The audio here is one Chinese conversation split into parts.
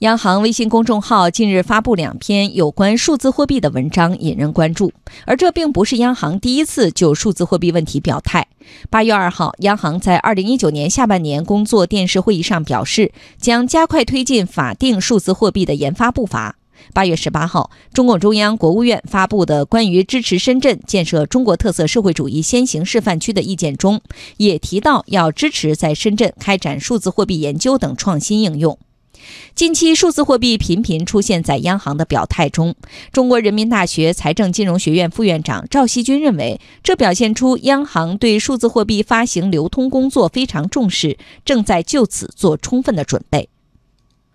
央行微信公众号近日发布两篇有关数字货币的文章，引人关注。而这并不是央行第一次就数字货币问题表态。八月二号，央行在二零一九年下半年工作电视会议上表示，将加快推进法定数字货币的研发步伐。八月十八号，中共中央、国务院发布的关于支持深圳建设中国特色社会主义先行示范区的意见中，也提到要支持在深圳开展数字货币研究等创新应用。近期数字货币频频出现在央行的表态中。中国人民大学财政金融学院副院长赵锡军认为，这表现出央行对数字货币发行流通工作非常重视，正在就此做充分的准备。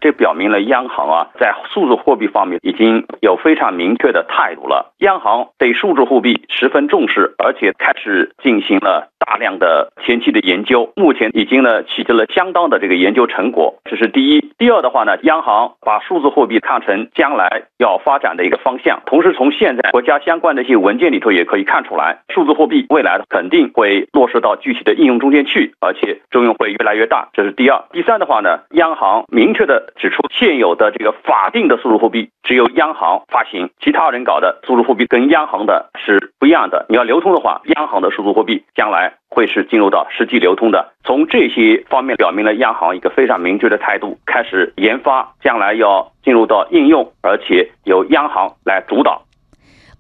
这表明了央行啊，在数字货币方面已经有非常明确的态度了。央行对数字货币十分重视，而且开始进行了。大量的前期的研究，目前已经呢取得了相当的这个研究成果，这是第一。第二的话呢，央行把数字货币看成将来要发展的一个方向，同时从现在国家相关的一些文件里头也可以看出来，数字货币未来肯定会落实到具体的应用中间去，而且作用会越来越大，这是第二。第三的话呢，央行明确的指出，现有的这个法定的数字货币只有央行发行，其他人搞的数字货币跟央行的是不一样的。你要流通的话，央行的数字货币将来。会是进入到实际流通的，从这些方面表明了央行一个非常明确的态度，开始研发，将来要进入到应用，而且由央行来主导。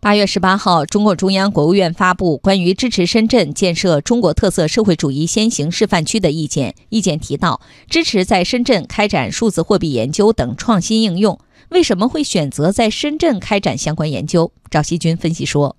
八月十八号，中共中央、国务院发布关于支持深圳建设中国特色社会主义先行示范区的意见，意见提到支持在深圳开展数字货币研究等创新应用。为什么会选择在深圳开展相关研究？赵锡军分析说。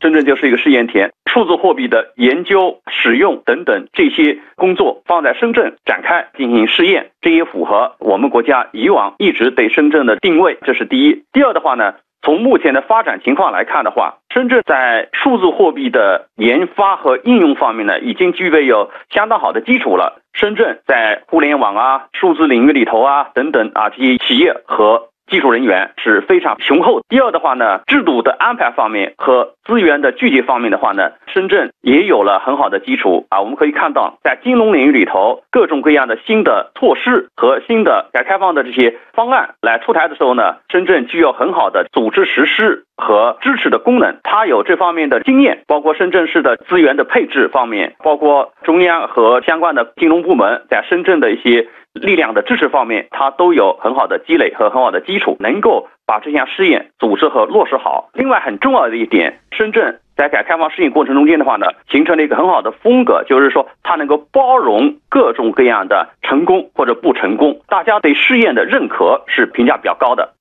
深圳就是一个试验田，数字货币的研究、使用等等这些工作放在深圳展开进行试验，这也符合我们国家以往一直对深圳的定位。这是第一。第二的话呢，从目前的发展情况来看的话，深圳在数字货币的研发和应用方面呢，已经具备有相当好的基础了。深圳在互联网啊、数字领域里头啊等等啊这些企业和。技术人员是非常雄厚。第二的话呢，制度的安排方面和资源的聚集方面的话呢，深圳也有了很好的基础啊。我们可以看到，在金融领域里头，各种各样的新的措施和新的改革开放的这些方案来出台的时候呢，深圳具有很好的组织实施和支持的功能。它有这方面的经验，包括深圳市的资源的配置方面，包括中央和相关的金融部门在深圳的一些。力量的支持方面，它都有很好的积累和很好的基础，能够把这项试验组织和落实好。另外，很重要的一点，深圳在改革开放试验过程中间的话呢，形成了一个很好的风格，就是说它能够包容各种各样的成功或者不成功，大家对试验的认可是评价比较高的。